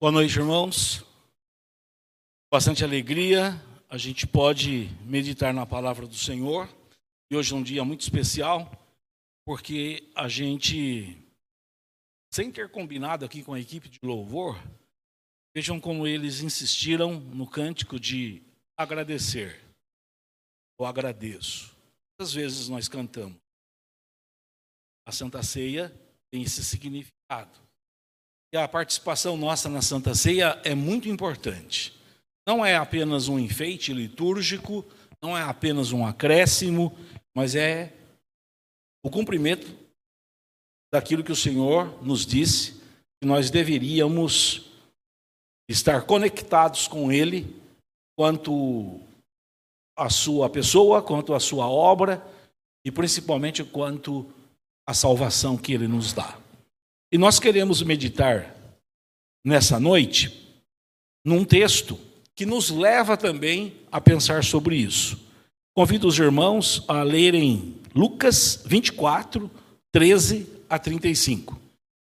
Boa noite, irmãos. Bastante alegria, a gente pode meditar na palavra do Senhor. E hoje é um dia muito especial, porque a gente, sem ter combinado aqui com a equipe de louvor, vejam como eles insistiram no cântico de agradecer. Eu agradeço. Quantas vezes nós cantamos? A Santa Ceia tem esse significado. E a participação nossa na Santa Ceia é muito importante. Não é apenas um enfeite litúrgico, não é apenas um acréscimo, mas é o cumprimento daquilo que o Senhor nos disse, que nós deveríamos estar conectados com Ele, quanto a sua pessoa, quanto a sua obra e principalmente quanto a salvação que Ele nos dá. E nós queremos meditar nessa noite num texto que nos leva também a pensar sobre isso. Convido os irmãos a lerem Lucas 24, 13 a 35.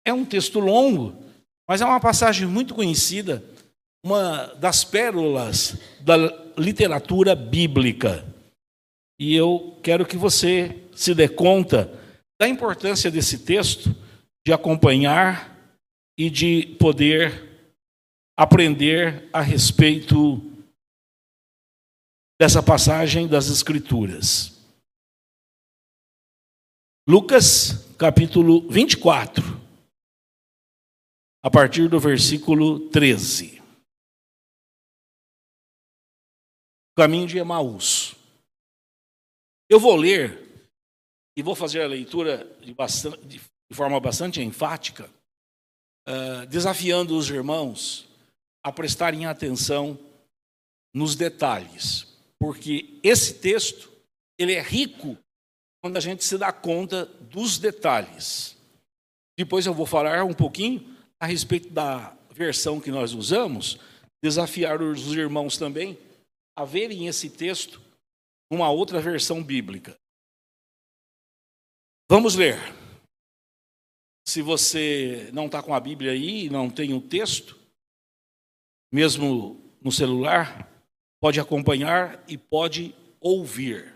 É um texto longo, mas é uma passagem muito conhecida, uma das pérolas da literatura bíblica. E eu quero que você se dê conta da importância desse texto de acompanhar e de poder aprender a respeito dessa passagem das Escrituras. Lucas, capítulo 24, a partir do versículo 13. Caminho de Emaús. Eu vou ler e vou fazer a leitura de, bastante, de de forma bastante enfática, uh, desafiando os irmãos a prestarem atenção nos detalhes, porque esse texto ele é rico quando a gente se dá conta dos detalhes. Depois eu vou falar um pouquinho a respeito da versão que nós usamos, desafiar os irmãos também a verem esse texto numa outra versão bíblica. Vamos ler. Se você não está com a Bíblia aí, não tem o texto, mesmo no celular, pode acompanhar e pode ouvir.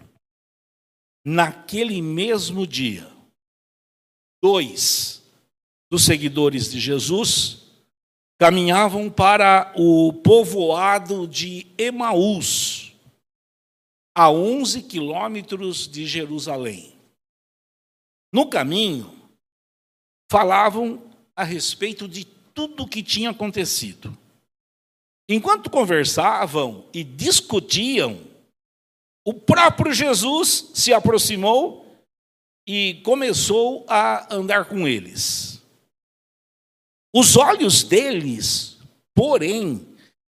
Naquele mesmo dia, dois dos seguidores de Jesus caminhavam para o povoado de Emaús, a 11 quilômetros de Jerusalém. No caminho, falavam a respeito de tudo o que tinha acontecido. Enquanto conversavam e discutiam, o próprio Jesus se aproximou e começou a andar com eles. Os olhos deles, porém,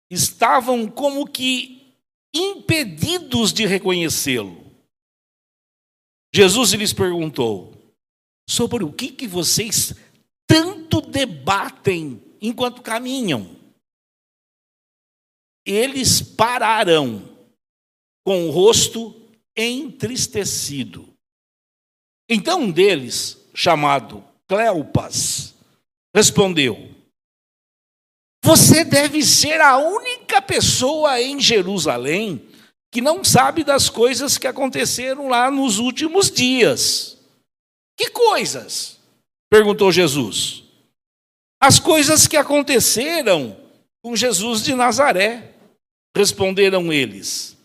estavam como que impedidos de reconhecê-lo. Jesus lhes perguntou: sobre o que, que vocês tanto debatem enquanto caminham. Eles pararão com o rosto entristecido. Então um deles, chamado Cleopas, respondeu: Você deve ser a única pessoa em Jerusalém que não sabe das coisas que aconteceram lá nos últimos dias. Que coisas? perguntou Jesus. As coisas que aconteceram com Jesus de Nazaré, responderam eles.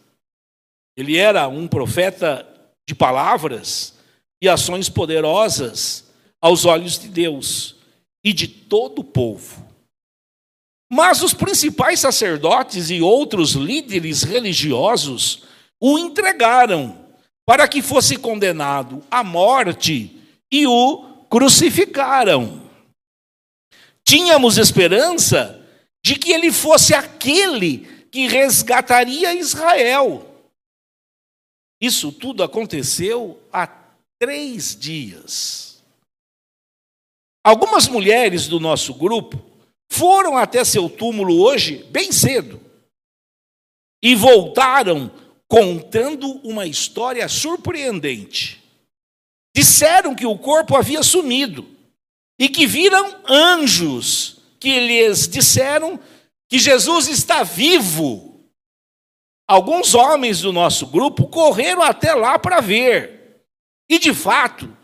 Ele era um profeta de palavras e ações poderosas aos olhos de Deus e de todo o povo. Mas os principais sacerdotes e outros líderes religiosos o entregaram para que fosse condenado à morte e o crucificaram. Tínhamos esperança de que ele fosse aquele que resgataria Israel. Isso tudo aconteceu há três dias. Algumas mulheres do nosso grupo foram até seu túmulo hoje, bem cedo, e voltaram contando uma história surpreendente. Disseram que o corpo havia sumido e que viram anjos que lhes disseram que Jesus está vivo. Alguns homens do nosso grupo correram até lá para ver. E de fato,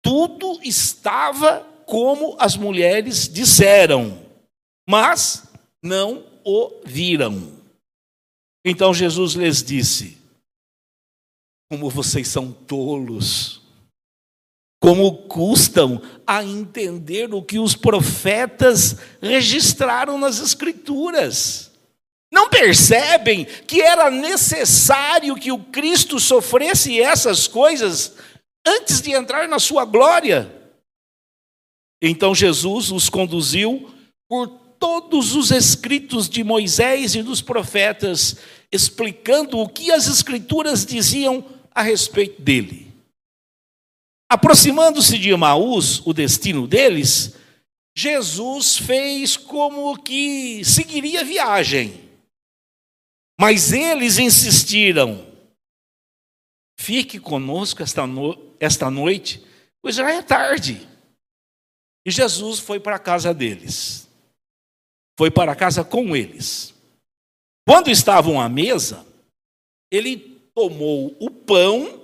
tudo estava como as mulheres disseram, mas não o viram. Então Jesus lhes disse: Como vocês são tolos, como custam a entender o que os profetas registraram nas Escrituras. Não percebem que era necessário que o Cristo sofresse essas coisas antes de entrar na sua glória? Então Jesus os conduziu por todos os escritos de Moisés e dos profetas, explicando o que as Escrituras diziam a respeito dele. Aproximando-se de Emaús, o destino deles, Jesus fez como que seguiria a viagem. Mas eles insistiram: fique conosco esta, no esta noite, pois já é tarde. E Jesus foi para a casa deles foi para casa com eles. Quando estavam à mesa, ele tomou o pão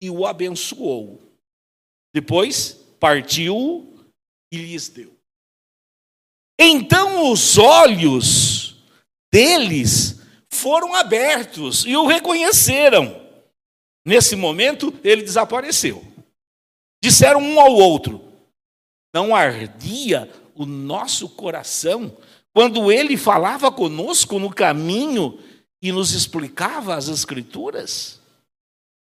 e o abençoou. Depois partiu e lhes deu. Então os olhos deles foram abertos e o reconheceram. Nesse momento, ele desapareceu. Disseram um ao outro: Não ardia o nosso coração quando ele falava conosco no caminho e nos explicava as Escrituras?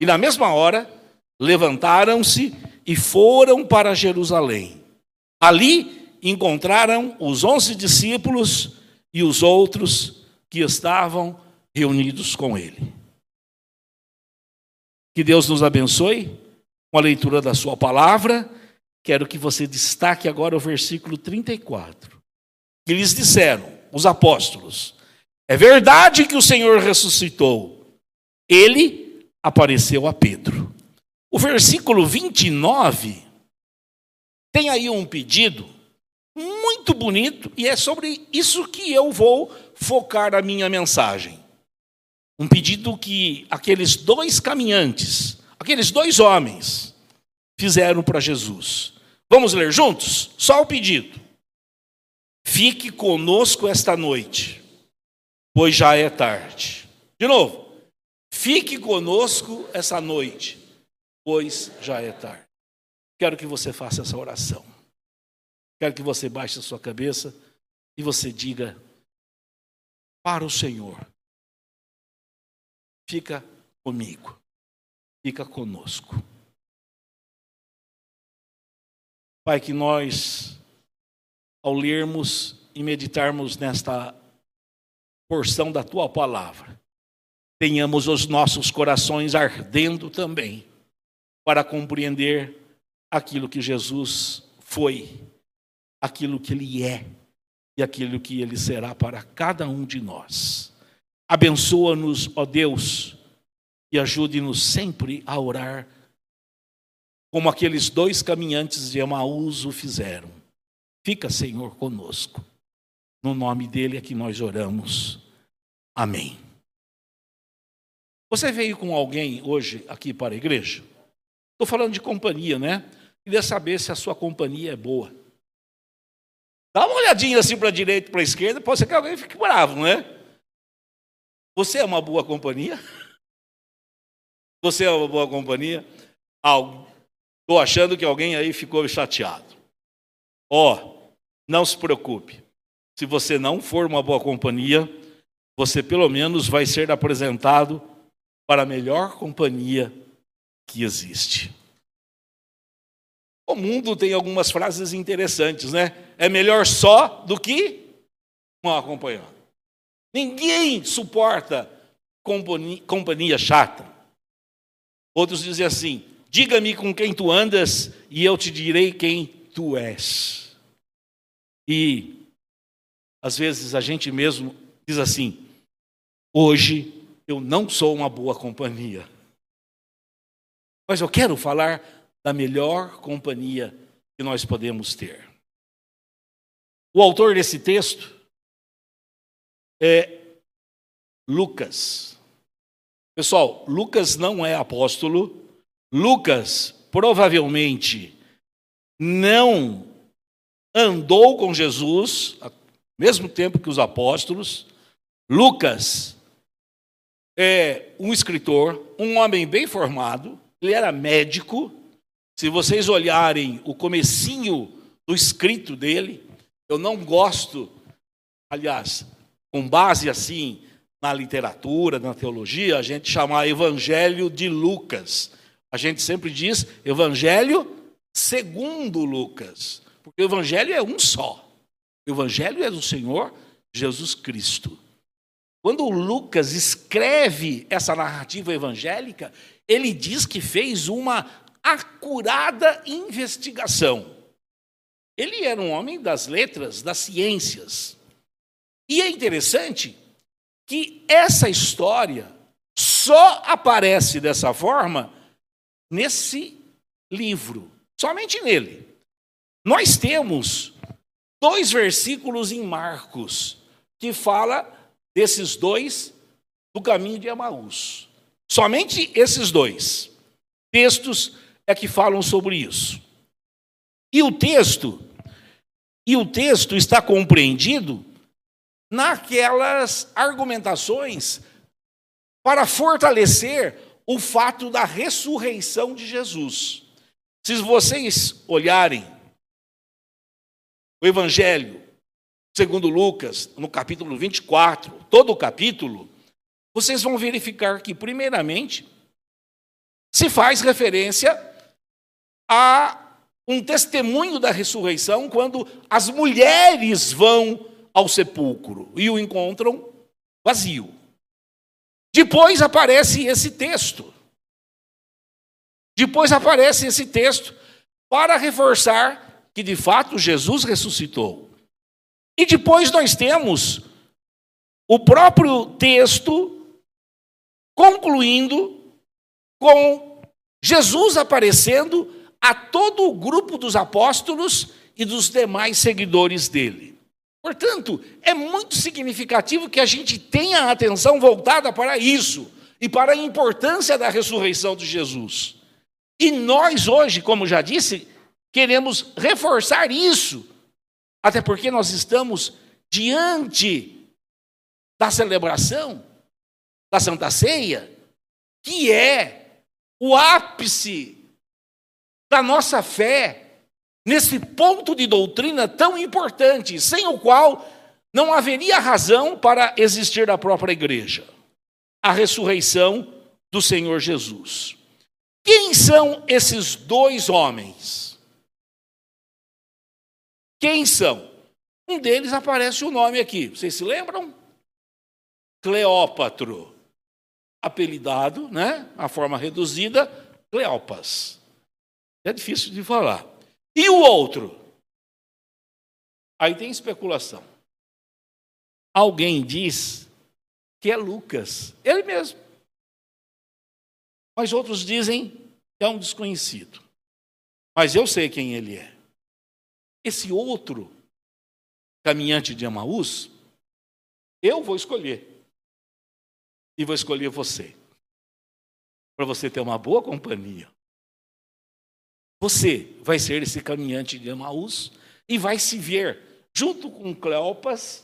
E na mesma hora, levantaram-se e foram para Jerusalém. Ali encontraram os onze discípulos e os outros que estavam reunidos com ele. Que Deus nos abençoe com a leitura da Sua palavra Quero que você destaque agora o versículo 34. Que lhes disseram, os apóstolos: É verdade que o Senhor ressuscitou. Ele apareceu a Pedro. O versículo 29 tem aí um pedido muito bonito e é sobre isso que eu vou focar a minha mensagem. Um pedido que aqueles dois caminhantes, aqueles dois homens, fizeram para Jesus. Vamos ler juntos? Só o pedido. Fique conosco esta noite, pois já é tarde. De novo. Fique conosco essa noite, pois já é tarde. Quero que você faça essa oração. Quero que você baixe a sua cabeça e você diga para o Senhor: fica comigo, fica conosco. Pai, que nós, ao lermos e meditarmos nesta porção da tua palavra, tenhamos os nossos corações ardendo também para compreender aquilo que Jesus foi, aquilo que Ele é e aquilo que Ele será para cada um de nós. Abençoa-nos, ó Deus, e ajude-nos sempre a orar como aqueles dois caminhantes de Emaús o fizeram. Fica, Senhor, conosco. No nome dele é que nós oramos. Amém. Você veio com alguém hoje aqui para a igreja? Estou falando de companhia, né? Queria saber se a sua companhia é boa. Dá uma olhadinha assim para a direita e para a esquerda, pode ser que alguém fique bravo, né? Você é uma boa companhia? Você é uma boa companhia? Estou achando que alguém aí ficou chateado. Ó, oh, não se preocupe. Se você não for uma boa companhia, você pelo menos vai ser apresentado para a melhor companhia que existe. O mundo tem algumas frases interessantes, né? É melhor só do que mal acompanhado. Ninguém suporta companhia, companhia chata. Outros dizem assim: Diga-me com quem tu andas e eu te direi quem tu és. E às vezes a gente mesmo diz assim: hoje eu não sou uma boa companhia. Mas eu quero falar da melhor companhia que nós podemos ter. O autor desse texto é Lucas. Pessoal, Lucas não é apóstolo. Lucas provavelmente não andou com Jesus ao mesmo tempo que os apóstolos. Lucas é um escritor, um homem bem formado, ele era médico. Se vocês olharem o comecinho do escrito dele, eu não gosto, aliás, com base assim na literatura, na teologia, a gente chama Evangelho de Lucas. A gente sempre diz Evangelho segundo Lucas, porque o Evangelho é um só. O Evangelho é do Senhor Jesus Cristo. Quando Lucas escreve essa narrativa evangélica, ele diz que fez uma acurada investigação. Ele era um homem das letras, das ciências. E é interessante que essa história só aparece dessa forma nesse livro, somente nele. Nós temos dois versículos em Marcos que fala desses dois do caminho de Emaús. Somente esses dois textos é que falam sobre isso. E o texto e o texto está compreendido naquelas argumentações para fortalecer o fato da ressurreição de Jesus. Se vocês olharem o Evangelho segundo Lucas, no capítulo 24, todo o capítulo, vocês vão verificar que, primeiramente, se faz referência a um testemunho da ressurreição quando as mulheres vão ao sepulcro e o encontram vazio. Depois aparece esse texto. Depois aparece esse texto para reforçar que de fato Jesus ressuscitou. E depois nós temos o próprio texto concluindo com Jesus aparecendo a todo o grupo dos apóstolos e dos demais seguidores dele. Portanto, é muito significativo que a gente tenha a atenção voltada para isso e para a importância da ressurreição de Jesus. E nós hoje, como já disse, queremos reforçar isso, até porque nós estamos diante da celebração da Santa Ceia, que é o ápice da nossa fé nesse ponto de doutrina tão importante, sem o qual não haveria razão para existir a própria igreja a ressurreição do Senhor Jesus. Quem são esses dois homens? Quem são? Um deles aparece o nome aqui, vocês se lembram? Cleópatro, apelidado, né? A forma reduzida, Cleopas. É difícil de falar. E o outro? Aí tem especulação. Alguém diz que é Lucas, ele mesmo. Mas outros dizem que é um desconhecido. Mas eu sei quem ele é. Esse outro caminhante de Amaús, eu vou escolher. E vou escolher você. Para você ter uma boa companhia. Você vai ser esse caminhante de Emaús e vai se ver junto com Cleopas,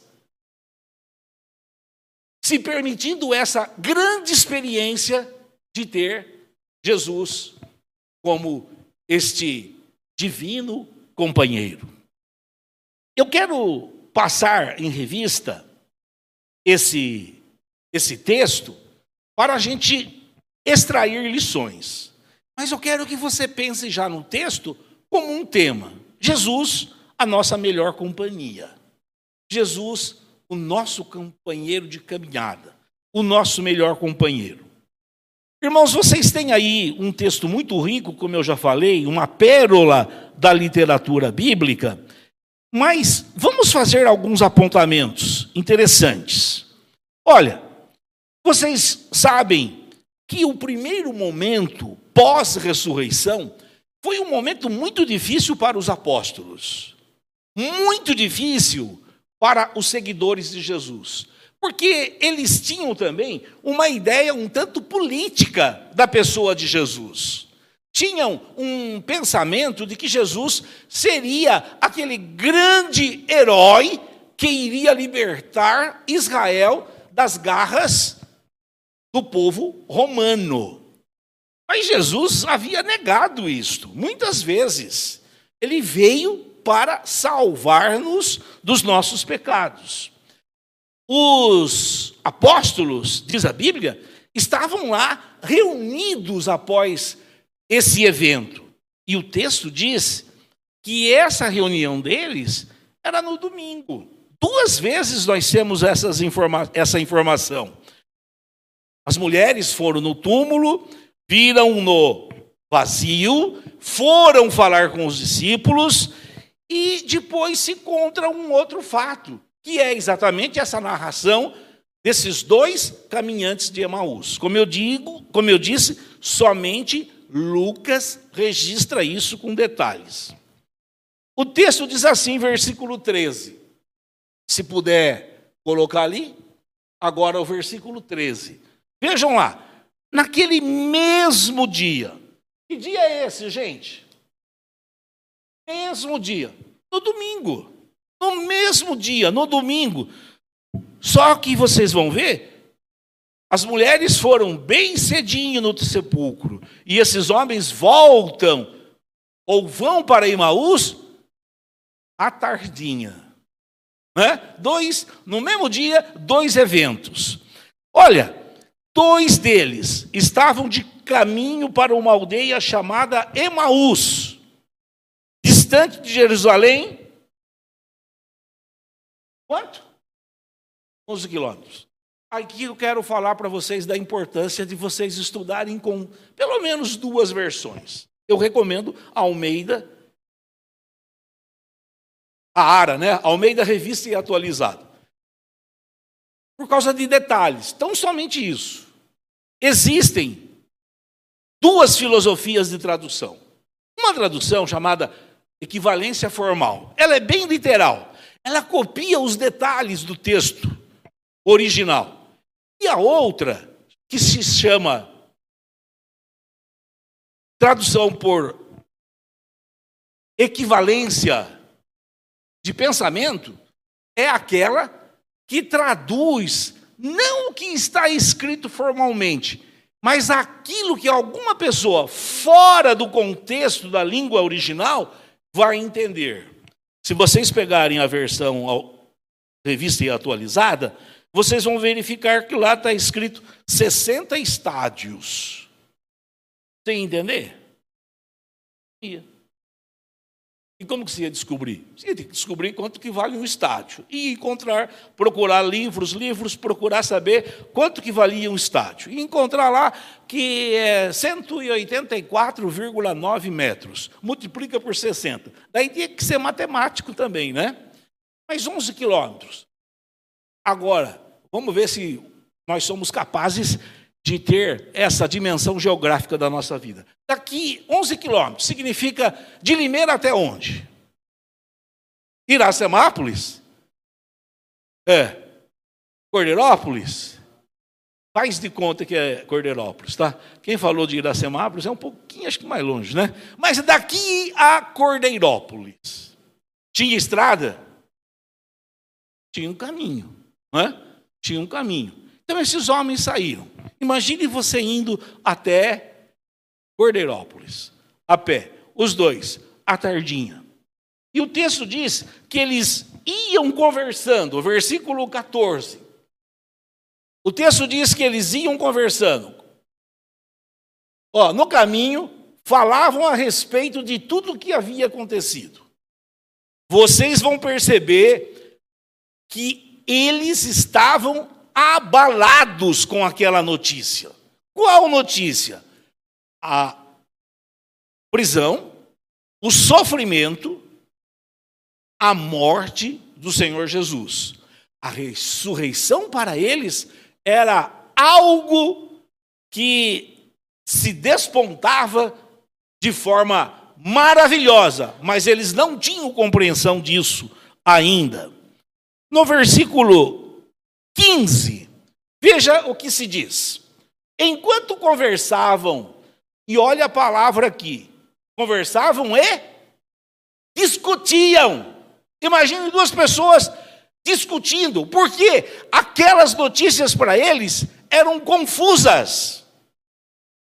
se permitindo essa grande experiência de ter Jesus como este divino companheiro. Eu quero passar em revista esse esse texto para a gente extrair lições. Mas eu quero que você pense já no texto como um tema: Jesus, a nossa melhor companhia. Jesus, o nosso companheiro de caminhada, o nosso melhor companheiro. Irmãos, vocês têm aí um texto muito rico, como eu já falei, uma pérola da literatura bíblica, mas vamos fazer alguns apontamentos interessantes. Olha, vocês sabem que o primeiro momento pós-ressurreição foi um momento muito difícil para os apóstolos. muito difícil para os seguidores de Jesus. Porque eles tinham também uma ideia um tanto política da pessoa de Jesus. Tinham um pensamento de que Jesus seria aquele grande herói que iria libertar Israel das garras do povo romano. Mas Jesus havia negado isto muitas vezes. Ele veio para salvar-nos dos nossos pecados. Os apóstolos, diz a Bíblia, estavam lá reunidos após esse evento. E o texto diz que essa reunião deles era no domingo. Duas vezes nós temos essas informa essa informação. As mulheres foram no túmulo, viram no vazio, foram falar com os discípulos e depois se encontra um outro fato, que é exatamente essa narração desses dois caminhantes de Emaús. Como eu digo, como eu disse, somente Lucas registra isso com detalhes. O texto diz assim, versículo 13. Se puder colocar ali, agora o versículo 13. Vejam lá, naquele mesmo dia. Que dia é esse, gente? mesmo dia, no domingo. No mesmo dia, no domingo. Só que vocês vão ver, as mulheres foram bem cedinho no sepulcro, e esses homens voltam ou vão para Imaús à tardinha. Né? Dois, no mesmo dia, dois eventos. Olha, dois deles estavam de caminho para uma aldeia chamada Emaús distante de Jerusalém. Quanto? 11 quilômetros. Aqui eu quero falar para vocês da importância de vocês estudarem com pelo menos duas versões. Eu recomendo a Almeida, a ARA, né? Almeida Revista e Atualizada. Por causa de detalhes. Então, somente isso. Existem duas filosofias de tradução. Uma tradução chamada equivalência formal. Ela é bem literal. Ela copia os detalhes do texto original. E a outra, que se chama tradução por equivalência de pensamento, é aquela que traduz não o que está escrito formalmente, mas aquilo que alguma pessoa fora do contexto da língua original vai entender. Se vocês pegarem a versão revista e atualizada, vocês vão verificar que lá está escrito 60 estádios. Sem entender? Ia. E como que você ia descobrir? Você ia ter que descobrir quanto que vale um estádio. E encontrar, procurar livros, livros, procurar saber quanto que valia um estádio. E encontrar lá que é 184,9 metros. Multiplica por 60. Daí tinha que ser matemático também, né? Mas 11 quilômetros. Agora, vamos ver se nós somos capazes de ter essa dimensão geográfica da nossa vida. Daqui 11 quilômetros significa de Limeira até onde? Iracemápolis? É. Cordeirópolis? Faz de conta que é Cordeirópolis, tá? Quem falou de Iracemápolis é um pouquinho, acho que mais longe, né? Mas daqui a Cordeirópolis. Tinha estrada? Tinha um caminho, né? Tinha um caminho. Então esses homens saíram. Imagine você indo até Cordeirópolis, a pé, os dois, à tardinha. E o texto diz que eles iam conversando, versículo 14. O texto diz que eles iam conversando. Ó, no caminho, falavam a respeito de tudo o que havia acontecido. Vocês vão perceber que eles estavam abalados com aquela notícia. Qual notícia? A prisão, o sofrimento, a morte do Senhor Jesus. A ressurreição para eles era algo que se despontava de forma maravilhosa, mas eles não tinham compreensão disso ainda. No versículo 15, veja o que se diz. Enquanto conversavam, e olha a palavra aqui, conversavam e discutiam. Imagine duas pessoas discutindo, porque aquelas notícias para eles eram confusas.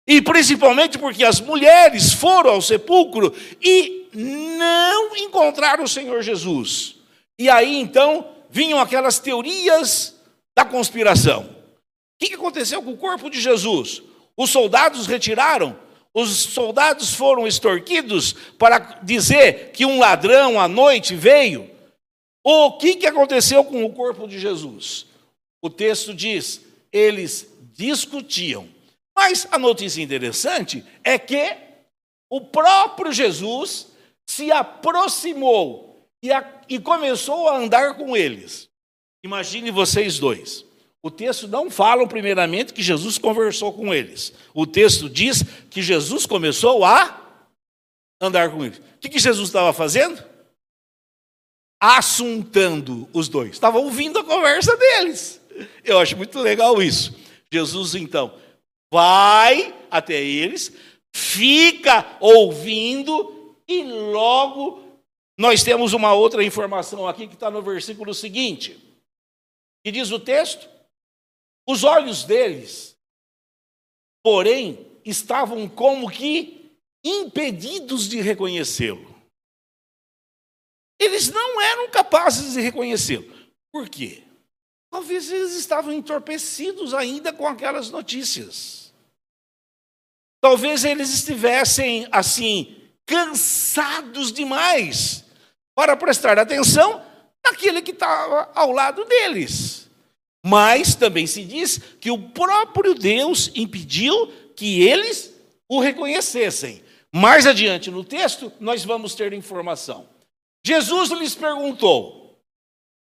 E principalmente porque as mulheres foram ao sepulcro e não encontraram o Senhor Jesus. E aí então vinham aquelas teorias da conspiração. O que aconteceu com o corpo de Jesus? Os soldados retiraram, os soldados foram extorquidos para dizer que um ladrão à noite veio. O que aconteceu com o corpo de Jesus? O texto diz: eles discutiam. Mas a notícia interessante é que o próprio Jesus se aproximou e, a, e começou a andar com eles. Imagine vocês dois. O texto não fala, primeiramente, que Jesus conversou com eles. O texto diz que Jesus começou a andar com eles. O que, Jesus estava fazendo? Assuntando os dois. Estava ouvindo a conversa deles. Eu acho muito legal isso. Jesus, então, vai até eles, fica ouvindo e logo nós temos uma outra informação aqui que está no versículo seguinte, que diz o texto: os olhos deles, porém, estavam como que impedidos de reconhecê-lo. Eles não eram capazes de reconhecê-lo. Por quê? Talvez eles estavam entorpecidos ainda com aquelas notícias. Talvez eles estivessem assim, cansados demais para prestar atenção naquele que estava ao lado deles. Mas também se diz que o próprio Deus impediu que eles o reconhecessem. Mais adiante no texto, nós vamos ter informação. Jesus lhes perguntou,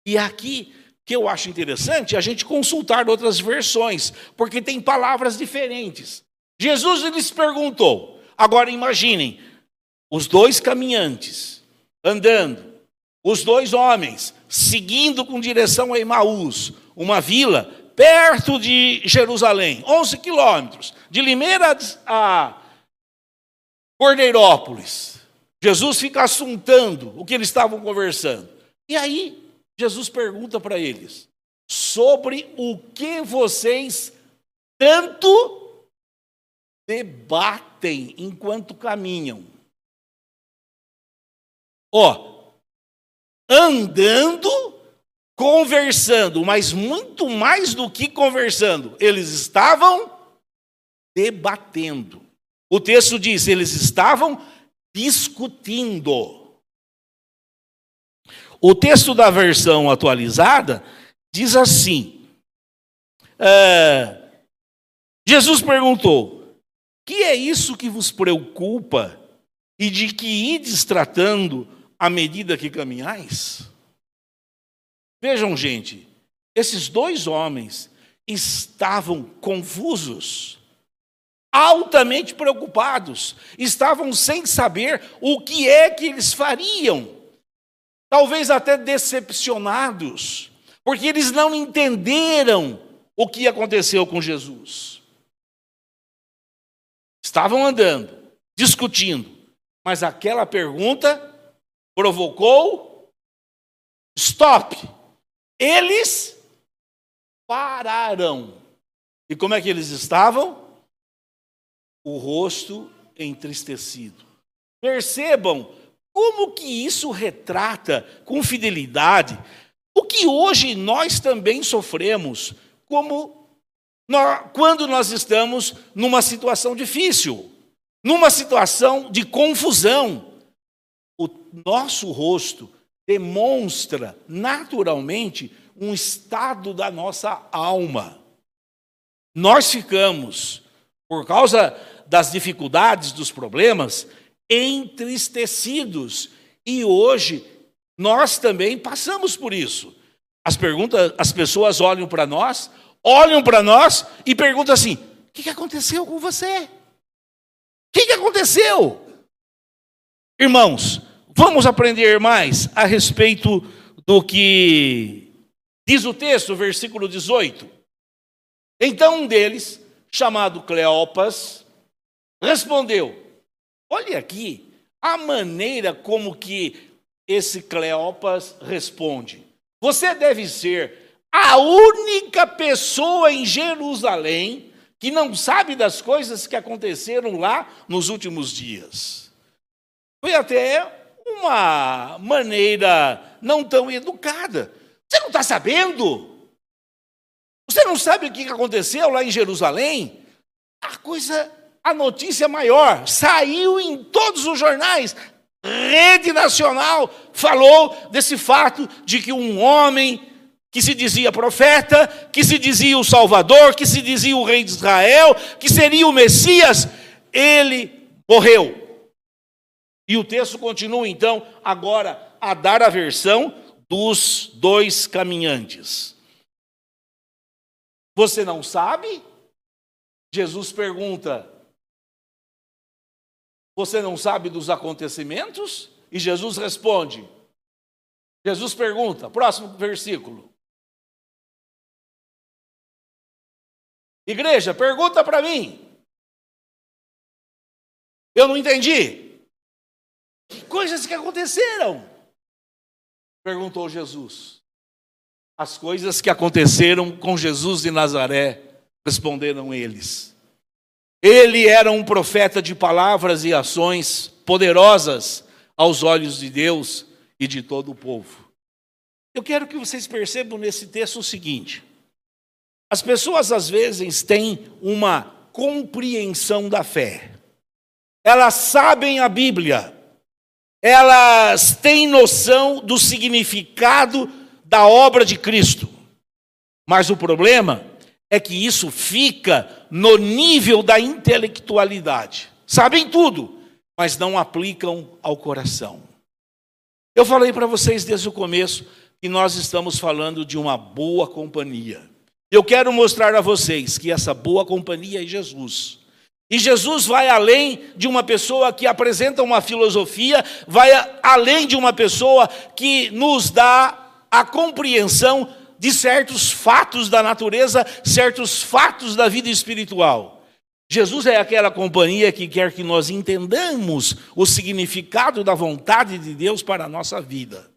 e aqui que eu acho interessante a gente consultar outras versões, porque tem palavras diferentes. Jesus lhes perguntou. Agora imaginem, os dois caminhantes andando, os dois homens seguindo com direção a Emaús, uma vila perto de Jerusalém, 11 quilômetros, de Limeira a Cordeirópolis. Jesus fica assuntando o que eles estavam conversando. E aí Jesus pergunta para eles: sobre o que vocês tanto debatem enquanto caminham? Ó, andando, conversando, mas muito mais do que conversando, eles estavam debatendo. O texto diz: eles estavam discutindo. O texto da versão atualizada diz assim: é, Jesus perguntou: Que é isso que vos preocupa e de que ides tratando à medida que caminhais? Vejam, gente, esses dois homens estavam confusos, altamente preocupados, estavam sem saber o que é que eles fariam talvez até decepcionados, porque eles não entenderam o que aconteceu com Jesus. Estavam andando, discutindo, mas aquela pergunta provocou stop. Eles pararam. E como é que eles estavam? O rosto entristecido. Percebam como que isso retrata com fidelidade o que hoje nós também sofremos como nós, quando nós estamos numa situação difícil, numa situação de confusão. O nosso rosto demonstra naturalmente um estado da nossa alma. Nós ficamos, por causa das dificuldades, dos problemas, entristecidos. E hoje nós também passamos por isso. As perguntas, as pessoas olham para nós, olham para nós e perguntam assim: o que aconteceu com você? O que aconteceu? Irmãos, vamos aprender mais a respeito do que diz o texto, versículo 18. Então um deles, chamado Cleopas, respondeu: Olhe aqui a maneira como que esse Cleopas responde. Você deve ser a única pessoa em Jerusalém que não sabe das coisas que aconteceram lá nos últimos dias. Foi até uma maneira não tão educada. Você não está sabendo? Você não sabe o que aconteceu lá em Jerusalém? A coisa, a notícia maior, saiu em todos os jornais. Rede nacional falou desse fato de que um homem que se dizia profeta, que se dizia o Salvador, que se dizia o rei de Israel, que seria o Messias, ele morreu. E o texto continua então agora a dar a versão dos dois caminhantes. Você não sabe? Jesus pergunta: Você não sabe dos acontecimentos? E Jesus responde. Jesus pergunta, próximo versículo. Igreja, pergunta para mim. Eu não entendi. Coisas que aconteceram. Perguntou Jesus. As coisas que aconteceram com Jesus de Nazaré, responderam eles. Ele era um profeta de palavras e ações poderosas aos olhos de Deus e de todo o povo. Eu quero que vocês percebam nesse texto o seguinte: as pessoas às vezes têm uma compreensão da fé, elas sabem a Bíblia, elas têm noção do significado da obra de Cristo. Mas o problema é que isso fica no nível da intelectualidade. Sabem tudo, mas não aplicam ao coração. Eu falei para vocês desde o começo que nós estamos falando de uma boa companhia. Eu quero mostrar a vocês que essa boa companhia é Jesus. E Jesus vai além de uma pessoa que apresenta uma filosofia, vai além de uma pessoa que nos dá a compreensão de certos fatos da natureza, certos fatos da vida espiritual. Jesus é aquela companhia que quer que nós entendamos o significado da vontade de Deus para a nossa vida.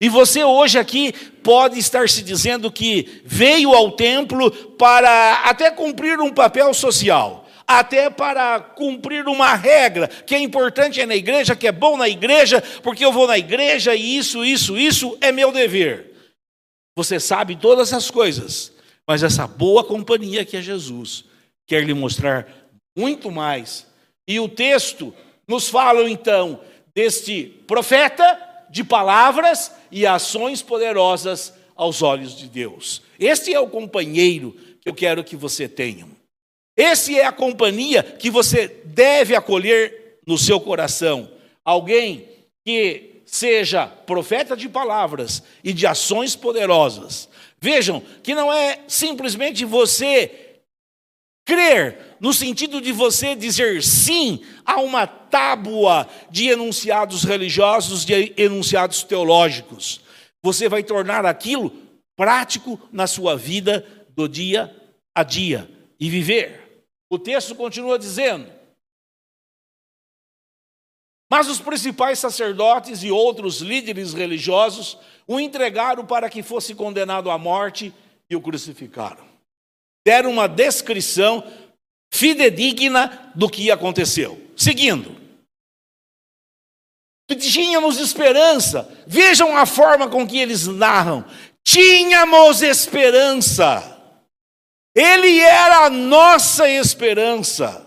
E você hoje aqui pode estar se dizendo que veio ao templo para até cumprir um papel social até para cumprir uma regra, que é importante é na igreja, que é bom na igreja, porque eu vou na igreja e isso, isso, isso é meu dever. Você sabe todas as coisas, mas essa boa companhia que é Jesus quer lhe mostrar muito mais. E o texto nos fala então deste profeta de palavras e ações poderosas aos olhos de Deus. Este é o companheiro que eu quero que você tenha. Esse é a companhia que você deve acolher no seu coração. Alguém que seja profeta de palavras e de ações poderosas. Vejam que não é simplesmente você crer no sentido de você dizer sim a uma tábua de enunciados religiosos, de enunciados teológicos. Você vai tornar aquilo prático na sua vida do dia a dia e viver. O texto continua dizendo: Mas os principais sacerdotes e outros líderes religiosos o entregaram para que fosse condenado à morte e o crucificaram. Deram uma descrição fidedigna do que aconteceu. Seguindo. Tínhamos esperança. Vejam a forma com que eles narram. Tínhamos esperança. Ele era a nossa esperança.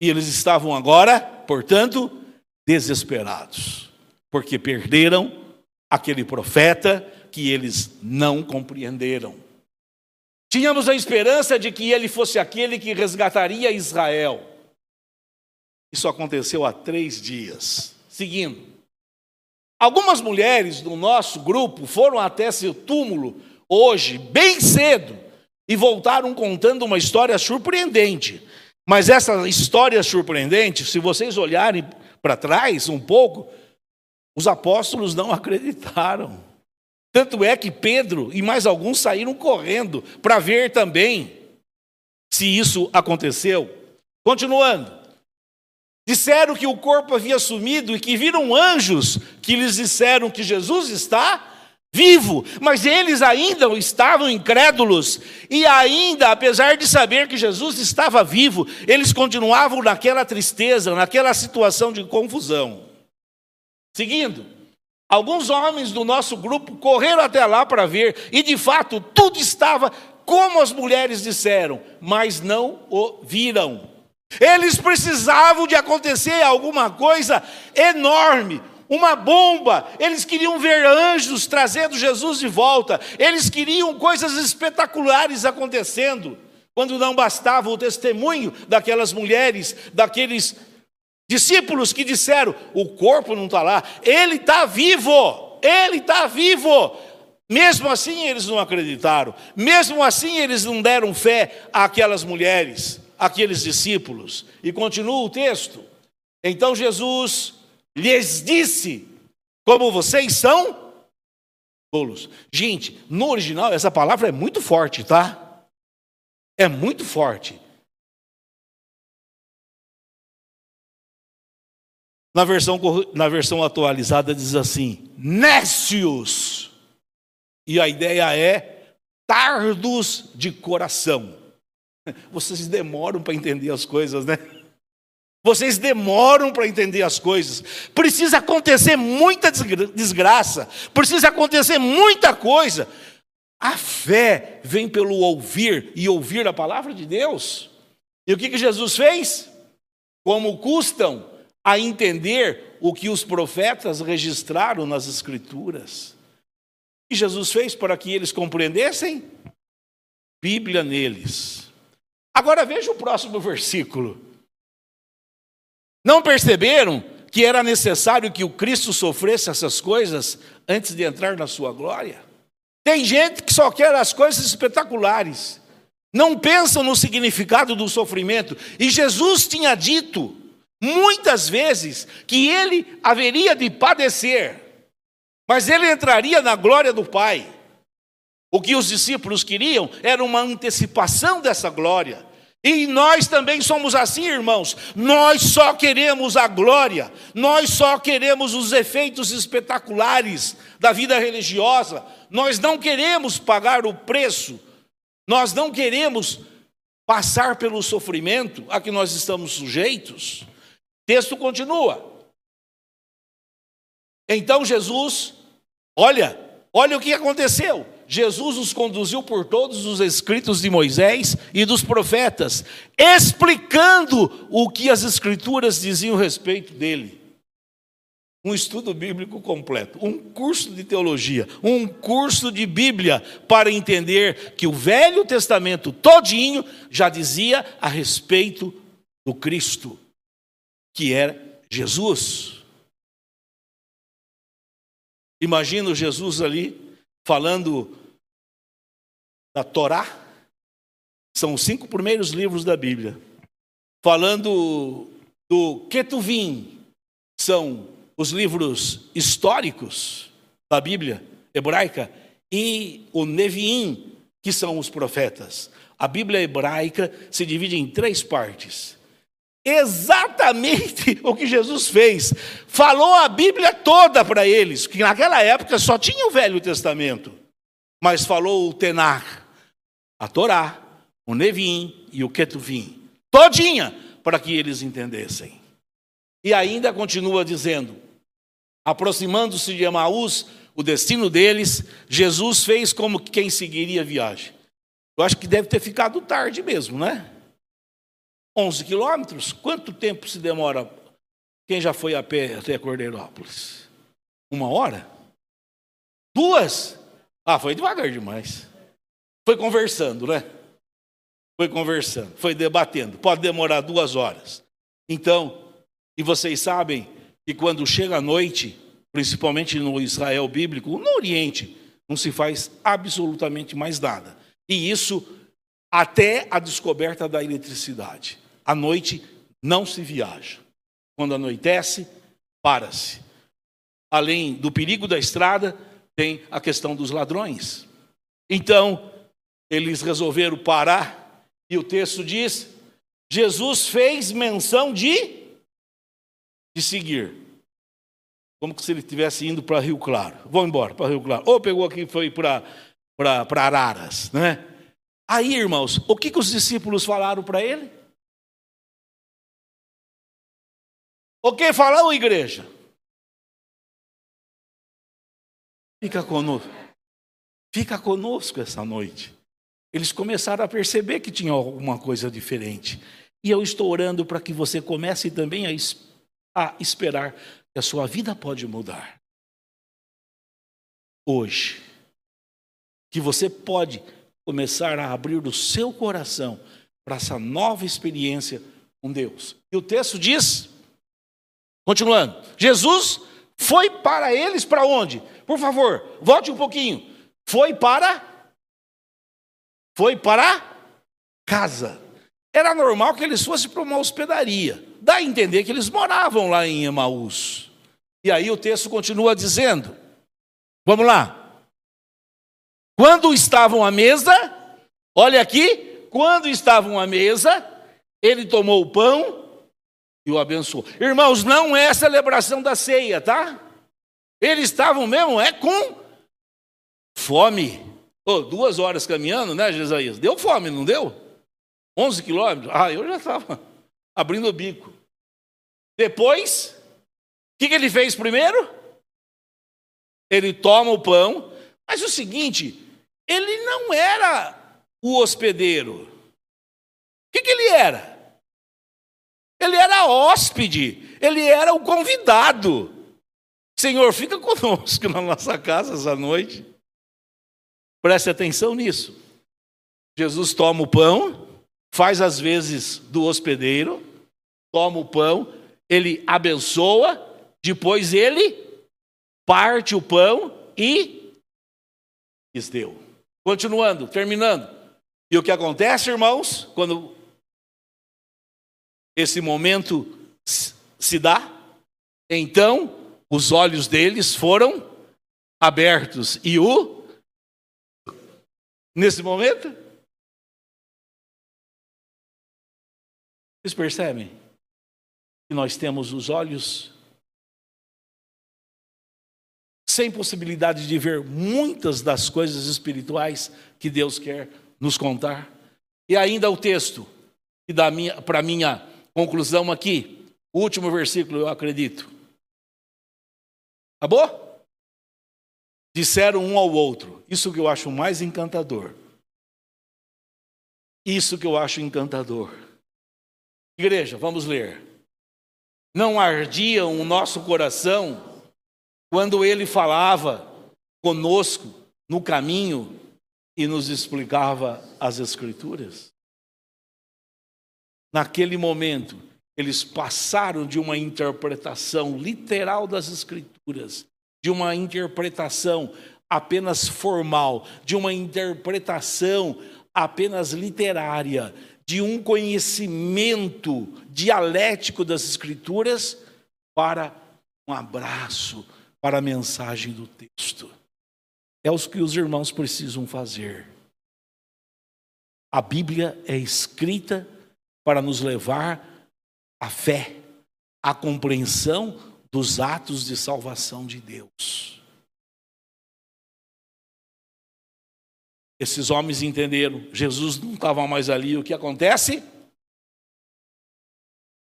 E eles estavam agora, portanto, desesperados, porque perderam aquele profeta que eles não compreenderam. Tínhamos a esperança de que ele fosse aquele que resgataria Israel. Isso aconteceu há três dias. Seguindo, algumas mulheres do nosso grupo foram até seu túmulo hoje, bem cedo, e voltaram contando uma história surpreendente. Mas essa história surpreendente, se vocês olharem para trás um pouco, os apóstolos não acreditaram. Tanto é que Pedro e mais alguns saíram correndo para ver também se isso aconteceu. Continuando. Disseram que o corpo havia sumido e que viram anjos que lhes disseram que Jesus está vivo, mas eles ainda estavam incrédulos e ainda, apesar de saber que Jesus estava vivo, eles continuavam naquela tristeza, naquela situação de confusão. Seguindo, alguns homens do nosso grupo correram até lá para ver e de fato tudo estava como as mulheres disseram, mas não o viram. Eles precisavam de acontecer alguma coisa enorme, uma bomba. Eles queriam ver anjos trazendo Jesus de volta. Eles queriam coisas espetaculares acontecendo. Quando não bastava o testemunho daquelas mulheres, daqueles discípulos que disseram: o corpo não está lá, ele está vivo, ele está vivo. Mesmo assim, eles não acreditaram. Mesmo assim, eles não deram fé àquelas mulheres, àqueles discípulos. E continua o texto. Então Jesus lhes disse: Como vocês são tolos. Gente, no original, essa palavra é muito forte, tá? É muito forte. Na versão, na versão atualizada diz assim: nécios. E a ideia é tardos de coração. Vocês demoram para entender as coisas, né? Vocês demoram para entender as coisas. Precisa acontecer muita desgraça, precisa acontecer muita coisa. A fé vem pelo ouvir e ouvir a palavra de Deus. E o que, que Jesus fez? Como custam a entender o que os profetas registraram nas Escrituras. O que Jesus fez para que eles compreendessem? Bíblia neles. Agora veja o próximo versículo. Não perceberam que era necessário que o Cristo sofresse essas coisas antes de entrar na sua glória? Tem gente que só quer as coisas espetaculares, não pensam no significado do sofrimento. E Jesus tinha dito muitas vezes que ele haveria de padecer, mas ele entraria na glória do Pai. O que os discípulos queriam era uma antecipação dessa glória. E nós também somos assim, irmãos. Nós só queremos a glória, nós só queremos os efeitos espetaculares da vida religiosa. Nós não queremos pagar o preço, nós não queremos passar pelo sofrimento a que nós estamos sujeitos. O texto continua. Então Jesus, olha, olha o que aconteceu. Jesus os conduziu por todos os escritos de Moisés e dos profetas, explicando o que as escrituras diziam a respeito dele. Um estudo bíblico completo, um curso de teologia, um curso de Bíblia para entender que o Velho Testamento todinho já dizia a respeito do Cristo, que era Jesus. Imagina Jesus ali falando da Torá, são os cinco primeiros livros da Bíblia, falando do Ketuvim, são os livros históricos da Bíblia hebraica, e o Neviim, que são os profetas. A Bíblia hebraica se divide em três partes. Exatamente o que Jesus fez. Falou a Bíblia toda para eles, que naquela época só tinha o Velho Testamento. Mas falou o Tenar, a Torá, o Nevim e o Ketuvim. Todinha, para que eles entendessem. E ainda continua dizendo: aproximando-se de Emaús, o destino deles, Jesus fez como quem seguiria a viagem. Eu acho que deve ter ficado tarde mesmo, né? 11 quilômetros? Quanto tempo se demora? Quem já foi a pé até Cordeirópolis? Uma hora? Duas? Ah, foi devagar demais. Foi conversando, né? Foi conversando, foi debatendo. Pode demorar duas horas. Então, e vocês sabem que quando chega a noite, principalmente no Israel bíblico, no Oriente, não se faz absolutamente mais nada. E isso até a descoberta da eletricidade. à noite não se viaja. Quando anoitece, para-se. Além do perigo da estrada, tem a questão dos ladrões. Então, eles resolveram parar, e o texto diz: Jesus fez menção de, de seguir. Como se ele estivesse indo para Rio Claro. Vou embora para Rio Claro. Ou pegou aqui e foi para Araras, né? Aí, irmãos, o que, que os discípulos falaram para ele? O que falou, igreja? Fica conosco. Fica conosco essa noite. Eles começaram a perceber que tinha alguma coisa diferente. E eu estou orando para que você comece também a, a esperar que a sua vida pode mudar. Hoje. Que você pode começar a abrir o seu coração para essa nova experiência com Deus. E o texto diz, continuando, Jesus foi para eles para onde? Por favor, volte um pouquinho. Foi para foi para casa. Era normal que eles fossem para uma hospedaria. Dá a entender que eles moravam lá em Emaús. E aí o texto continua dizendo: Vamos lá. Quando estavam à mesa, olha aqui, quando estavam à mesa, ele tomou o pão e o abençoou. Irmãos, não é celebração da ceia, tá? Eles estavam mesmo, é com fome. Oh, duas horas caminhando, né, Jesaías? Deu fome, não deu? 11 quilômetros? Ah, eu já estava abrindo o bico. Depois, o que, que ele fez primeiro? Ele toma o pão, mas o seguinte, ele não era o hospedeiro. O que, que ele era? Ele era hóspede, ele era o convidado. Senhor, fica conosco na nossa casa essa noite. Preste atenção nisso. Jesus toma o pão, faz as vezes do hospedeiro, toma o pão, ele abençoa, depois ele parte o pão e lhes deu. Continuando, terminando. E o que acontece, irmãos, quando esse momento se dá? Então, os olhos deles foram abertos e o nesse momento Vocês percebem que nós temos os olhos sem possibilidade de ver muitas das coisas espirituais que Deus quer nos contar. E ainda o texto, que dá para minha conclusão aqui, o último versículo, eu acredito. Acabou? Disseram um ao outro, isso que eu acho mais encantador. Isso que eu acho encantador. Igreja, vamos ler. Não ardia o nosso coração quando ele falava conosco no caminho e nos explicava as Escrituras. Naquele momento, eles passaram de uma interpretação literal das Escrituras, de uma interpretação apenas formal, de uma interpretação apenas literária, de um conhecimento dialético das Escrituras, para um abraço, para a mensagem do texto. É o que os irmãos precisam fazer. A Bíblia é escrita para nos levar à fé, à compreensão dos atos de salvação de Deus. Esses homens entenderam, Jesus não estava mais ali, o que acontece?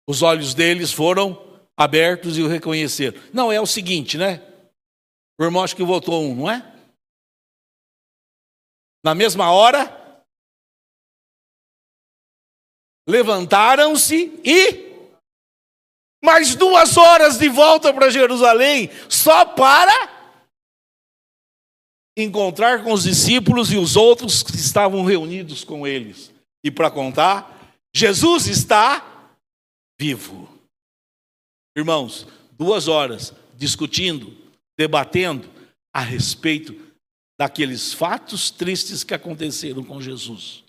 Os olhos deles foram abertos e o reconheceram. Não, é o seguinte, né? O irmão acho que votou um, não é? Na mesma hora, levantaram-se e mais duas horas de volta para Jerusalém, só para encontrar com os discípulos e os outros que estavam reunidos com eles. E para contar, Jesus está vivo. Irmãos, duas horas discutindo, debatendo a respeito daqueles fatos tristes que aconteceram com Jesus.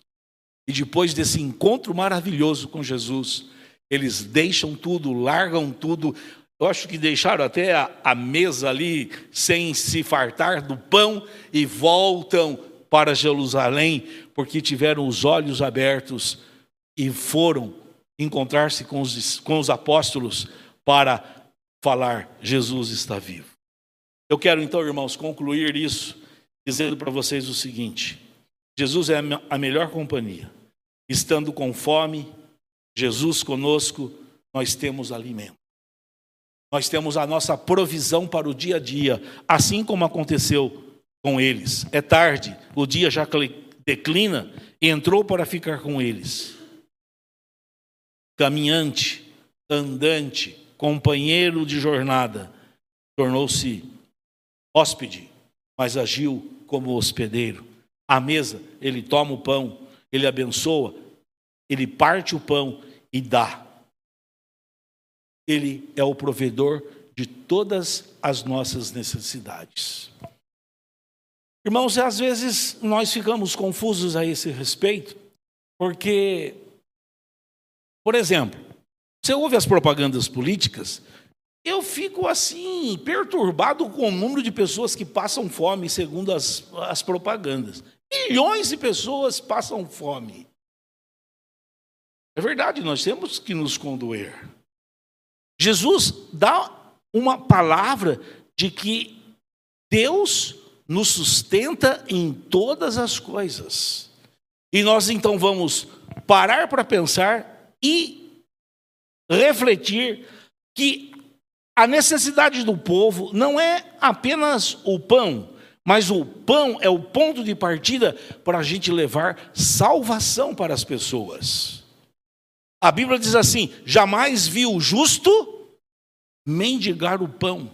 E depois desse encontro maravilhoso com Jesus, eles deixam tudo, largam tudo. Eu acho que deixaram até a, a mesa ali sem se fartar do pão e voltam para Jerusalém, porque tiveram os olhos abertos e foram encontrar-se com os, com os apóstolos para falar: Jesus está vivo. Eu quero então, irmãos, concluir isso dizendo para vocês o seguinte: Jesus é a melhor companhia. Estando com fome, Jesus conosco, nós temos alimento. Nós temos a nossa provisão para o dia a dia, assim como aconteceu com eles. É tarde, o dia já declina e entrou para ficar com eles. Caminhante, andante, companheiro de jornada, tornou-se hóspede, mas agiu como hospedeiro. À mesa, ele toma o pão, ele abençoa, ele parte o pão e dá. Ele é o provedor de todas as nossas necessidades. Irmãos, às vezes nós ficamos confusos a esse respeito, porque, por exemplo, você ouve as propagandas políticas, eu fico assim, perturbado com o número de pessoas que passam fome, segundo as, as propagandas. Milhões de pessoas passam fome. É verdade, nós temos que nos condoer. Jesus dá uma palavra de que Deus nos sustenta em todas as coisas. E nós então vamos parar para pensar e refletir que a necessidade do povo não é apenas o pão, mas o pão é o ponto de partida para a gente levar salvação para as pessoas. A Bíblia diz assim: jamais viu o justo mendigar o pão.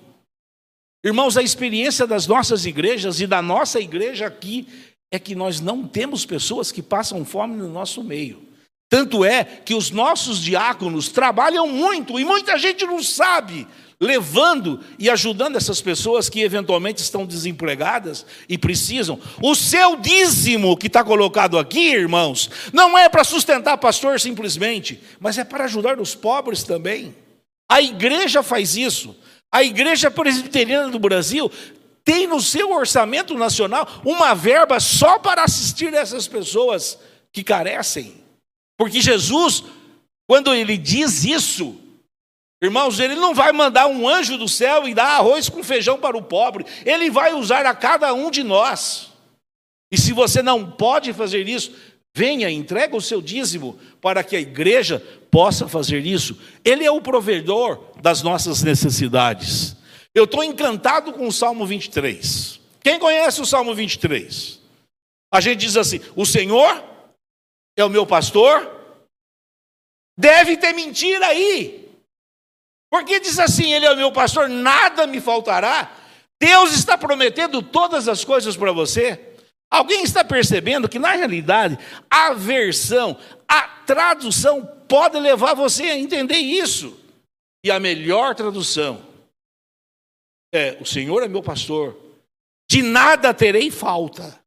Irmãos, a experiência das nossas igrejas e da nossa igreja aqui é que nós não temos pessoas que passam fome no nosso meio. Tanto é que os nossos diáconos trabalham muito e muita gente não sabe, levando e ajudando essas pessoas que eventualmente estão desempregadas e precisam. O seu dízimo que está colocado aqui, irmãos, não é para sustentar pastor simplesmente, mas é para ajudar os pobres também. A igreja faz isso. A Igreja Presbiteriana do Brasil tem no seu orçamento nacional uma verba só para assistir essas pessoas que carecem. Porque Jesus, quando ele diz isso, irmãos, ele não vai mandar um anjo do céu e dar arroz com feijão para o pobre, ele vai usar a cada um de nós. E se você não pode fazer isso, venha, entrega o seu dízimo para que a igreja possa fazer isso. Ele é o provedor das nossas necessidades. Eu estou encantado com o Salmo 23. Quem conhece o Salmo 23? A gente diz assim: O Senhor é o meu pastor. Deve ter mentira aí. Porque diz assim: Ele é o meu pastor, nada me faltará. Deus está prometendo todas as coisas para você. Alguém está percebendo que, na realidade, a versão, a tradução pode levar você a entender isso. E a melhor tradução é: O Senhor é meu pastor, de nada terei falta.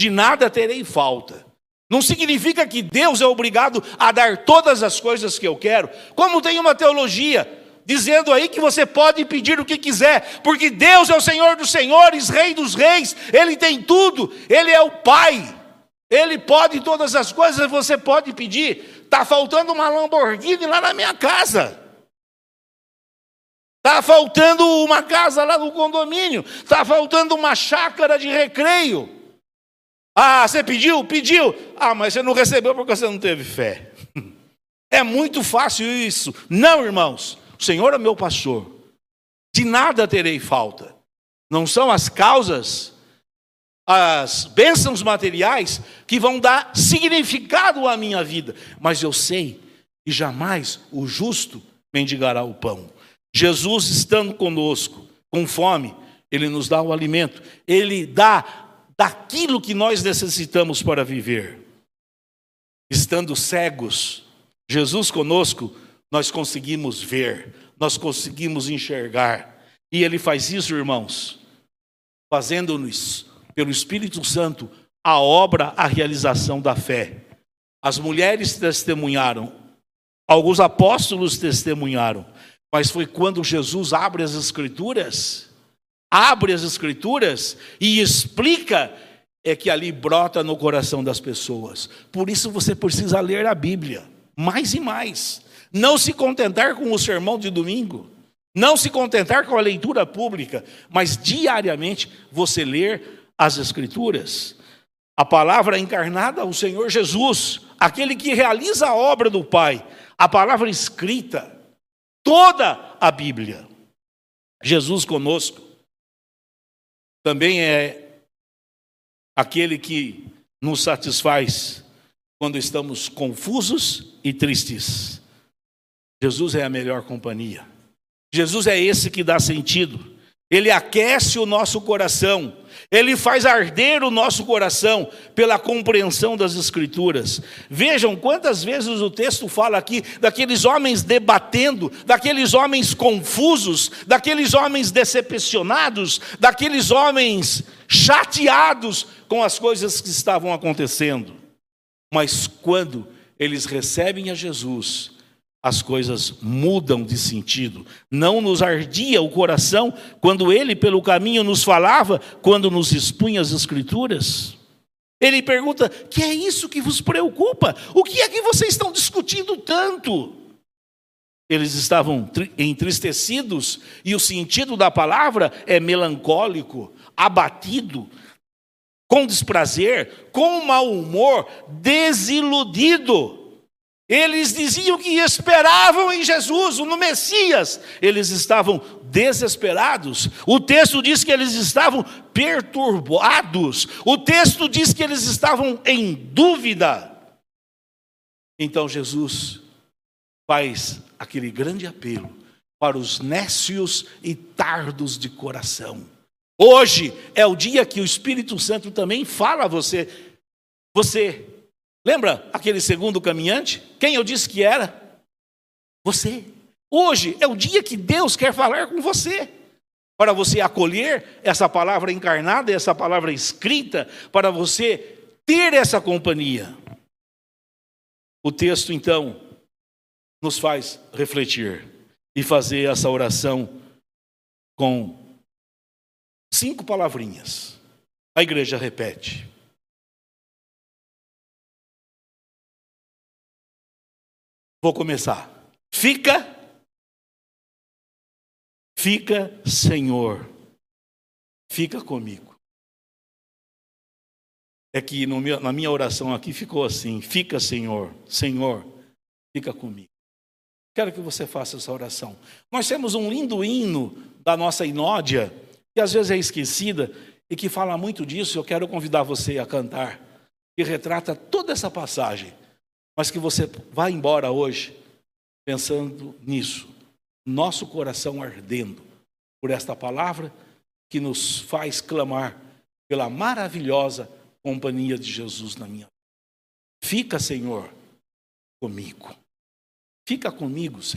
De nada terei falta. Não significa que Deus é obrigado a dar todas as coisas que eu quero, como tem uma teologia dizendo aí que você pode pedir o que quiser, porque Deus é o Senhor dos senhores, Rei dos reis, Ele tem tudo, Ele é o Pai, Ele pode todas as coisas, você pode pedir. Está faltando uma Lamborghini lá na minha casa. Está faltando uma casa lá no condomínio. Está faltando uma chácara de recreio. Ah, você pediu? Pediu. Ah, mas você não recebeu porque você não teve fé. É muito fácil isso. Não, irmãos. O Senhor é meu pastor, de nada terei falta. Não são as causas, as bênçãos materiais que vão dar significado à minha vida, mas eu sei que jamais o justo mendigará o pão. Jesus estando conosco, com fome, ele nos dá o alimento, ele dá daquilo que nós necessitamos para viver. Estando cegos, Jesus conosco, nós conseguimos ver, nós conseguimos enxergar. E Ele faz isso, irmãos, fazendo-nos, pelo Espírito Santo, a obra, a realização da fé. As mulheres testemunharam, alguns apóstolos testemunharam, mas foi quando Jesus abre as Escrituras, abre as Escrituras e explica, é que ali brota no coração das pessoas. Por isso você precisa ler a Bíblia, mais e mais. Não se contentar com o sermão de domingo, não se contentar com a leitura pública, mas diariamente você ler as Escrituras. A palavra encarnada, o Senhor Jesus, aquele que realiza a obra do Pai, a palavra escrita, toda a Bíblia. Jesus conosco também é aquele que nos satisfaz quando estamos confusos e tristes. Jesus é a melhor companhia. Jesus é esse que dá sentido. Ele aquece o nosso coração, ele faz arder o nosso coração pela compreensão das Escrituras. Vejam quantas vezes o texto fala aqui daqueles homens debatendo, daqueles homens confusos, daqueles homens decepcionados, daqueles homens chateados com as coisas que estavam acontecendo. Mas quando eles recebem a Jesus, as coisas mudam de sentido. Não nos ardia o coração quando ele, pelo caminho, nos falava, quando nos expunha as Escrituras. Ele pergunta: que é isso que vos preocupa? O que é que vocês estão discutindo tanto? Eles estavam entristecidos, e o sentido da palavra é melancólico, abatido, com desprazer, com mau humor, desiludido. Eles diziam que esperavam em Jesus, no Messias. Eles estavam desesperados. O texto diz que eles estavam perturbados. O texto diz que eles estavam em dúvida. Então Jesus faz aquele grande apelo para os nécios e tardos de coração. Hoje é o dia que o Espírito Santo também fala a você. Você Lembra aquele segundo caminhante? Quem eu disse que era? Você. Hoje é o dia que Deus quer falar com você. Para você acolher essa palavra encarnada, essa palavra escrita, para você ter essa companhia. O texto, então, nos faz refletir e fazer essa oração com cinco palavrinhas. A igreja repete. Vou começar. Fica, fica, Senhor, fica comigo. É que meu, na minha oração aqui ficou assim: fica, Senhor, Senhor, fica comigo. Quero que você faça essa oração. Nós temos um lindo hino da nossa inódia, que às vezes é esquecida e que fala muito disso. Eu quero convidar você a cantar, que retrata toda essa passagem mas que você vá embora hoje pensando nisso, nosso coração ardendo por esta palavra que nos faz clamar pela maravilhosa companhia de Jesus na minha vida. Fica, Senhor, comigo. Fica comigo, Senhor.